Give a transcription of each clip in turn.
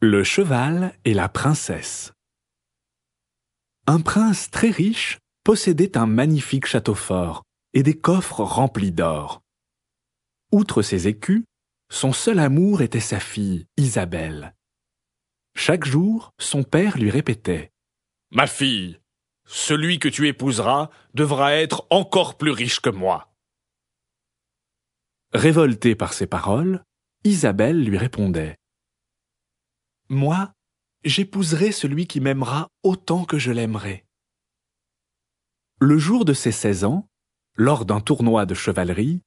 Le cheval et la princesse. Un prince très riche possédait un magnifique château fort et des coffres remplis d'or. Outre ses écus, son seul amour était sa fille, Isabelle. Chaque jour, son père lui répétait Ma fille, celui que tu épouseras devra être encore plus riche que moi. Révoltée par ces paroles, Isabelle lui répondait moi, j'épouserai celui qui m'aimera autant que je l'aimerai. Le jour de ses seize ans, lors d'un tournoi de chevalerie,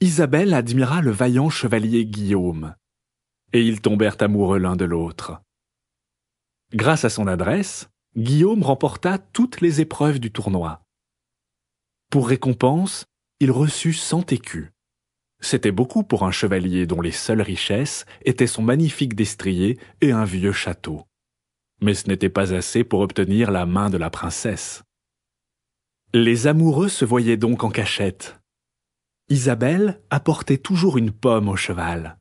Isabelle admira le vaillant chevalier Guillaume, et ils tombèrent amoureux l'un de l'autre. Grâce à son adresse, Guillaume remporta toutes les épreuves du tournoi. Pour récompense, il reçut cent écus. C'était beaucoup pour un chevalier dont les seules richesses étaient son magnifique destrier et un vieux château. Mais ce n'était pas assez pour obtenir la main de la princesse. Les amoureux se voyaient donc en cachette. Isabelle apportait toujours une pomme au cheval.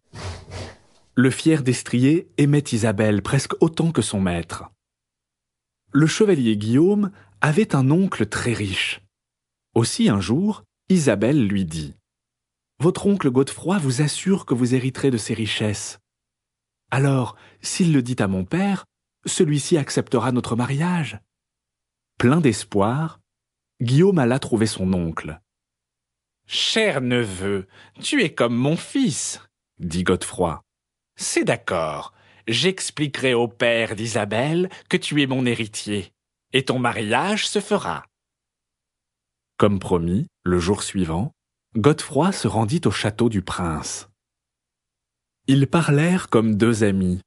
Le fier destrier aimait Isabelle presque autant que son maître. Le chevalier Guillaume avait un oncle très riche. Aussi un jour, Isabelle lui dit votre oncle Godefroy vous assure que vous hériterez de ses richesses. Alors, s'il le dit à mon père, celui-ci acceptera notre mariage. Plein d'espoir, Guillaume alla trouver son oncle. Cher neveu, tu es comme mon fils, dit Godefroy. C'est d'accord, j'expliquerai au père d'Isabelle que tu es mon héritier, et ton mariage se fera. Comme promis, le jour suivant, Godefroy se rendit au château du prince. Ils parlèrent comme deux amis.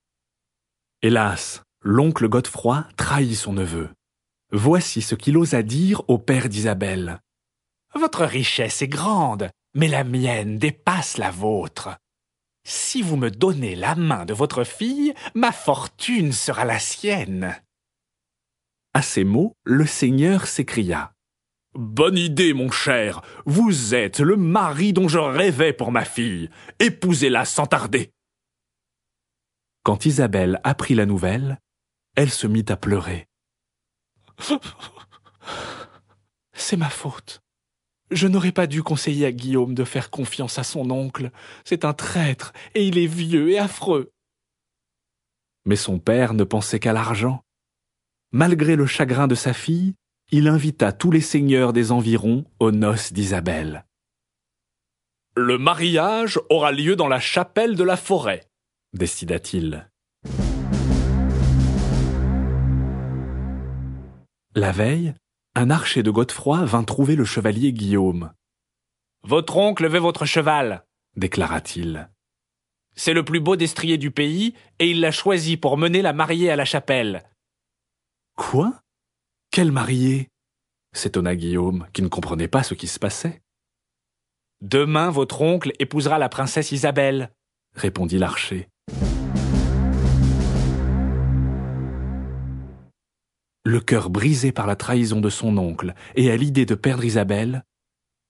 Hélas, l'oncle Godefroy trahit son neveu. Voici ce qu'il osa dire au père d'Isabelle. Votre richesse est grande, mais la mienne dépasse la vôtre. Si vous me donnez la main de votre fille, ma fortune sera la sienne. À ces mots, le seigneur s'écria. Bonne idée, mon cher. Vous êtes le mari dont je rêvais pour ma fille. Épousez-la sans tarder. Quand Isabelle apprit la nouvelle, elle se mit à pleurer. C'est ma faute. Je n'aurais pas dû conseiller à Guillaume de faire confiance à son oncle. C'est un traître, et il est vieux et affreux. Mais son père ne pensait qu'à l'argent. Malgré le chagrin de sa fille, il invita tous les seigneurs des environs aux noces d'Isabelle. Le mariage aura lieu dans la chapelle de la forêt, décida-t-il. La veille, un archer de Godefroy vint trouver le chevalier Guillaume. Votre oncle veut votre cheval, déclara-t-il. C'est le plus beau destrier du pays, et il l'a choisi pour mener la mariée à la chapelle. Quoi? Quel marié? s'étonna Guillaume, qui ne comprenait pas ce qui se passait. Demain, votre oncle épousera la princesse Isabelle, répondit l'archer. Le cœur brisé par la trahison de son oncle et à l'idée de perdre Isabelle,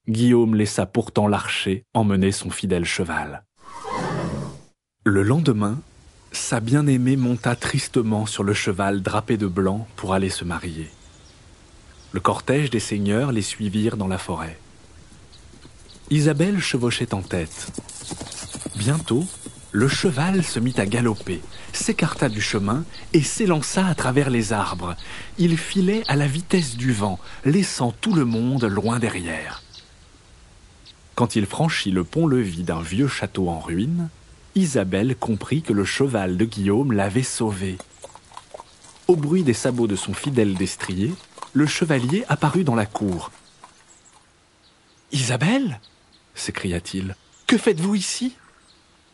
Guillaume laissa pourtant l'archer emmener son fidèle cheval. Le lendemain, sa bien-aimée monta tristement sur le cheval drapé de blanc pour aller se marier. Le cortège des seigneurs les suivirent dans la forêt. Isabelle chevauchait en tête. Bientôt, le cheval se mit à galoper, s'écarta du chemin et s'élança à travers les arbres. Il filait à la vitesse du vent, laissant tout le monde loin derrière. Quand il franchit le pont-levis d'un vieux château en ruine, Isabelle comprit que le cheval de Guillaume l'avait sauvé. Au bruit des sabots de son fidèle destrier, le chevalier apparut dans la cour. Isabelle? s'écria-t-il. Que faites-vous ici?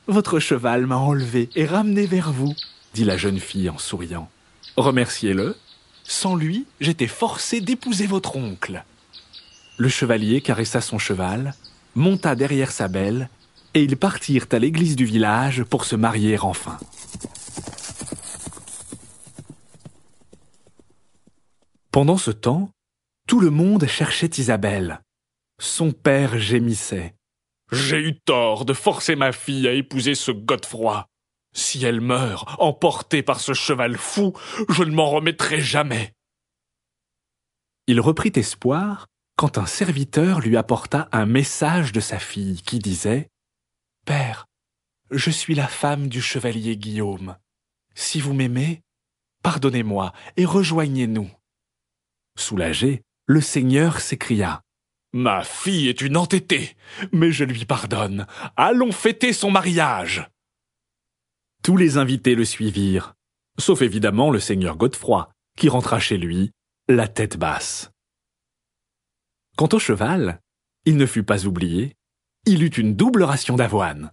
Votre cheval m'a enlevé et ramené vers vous, dit la jeune fille en souriant. Remerciez-le. Sans lui, j'étais forcé d'épouser votre oncle. Le chevalier caressa son cheval, monta derrière sa belle, et ils partirent à l'église du village pour se marier enfin. Pendant ce temps, tout le monde cherchait Isabelle. Son père gémissait. J'ai eu tort de forcer ma fille à épouser ce Godefroy. Si elle meurt, emportée par ce cheval fou, je ne m'en remettrai jamais. Il reprit espoir quand un serviteur lui apporta un message de sa fille qui disait Père, je suis la femme du chevalier Guillaume. Si vous m'aimez, pardonnez-moi et rejoignez-nous. Soulagé, le seigneur s'écria. Ma fille est une entêtée, mais je lui pardonne. Allons fêter son mariage. Tous les invités le suivirent, sauf évidemment le seigneur Godefroy, qui rentra chez lui, la tête basse. Quant au cheval, il ne fut pas oublié, il eut une double ration d'avoine.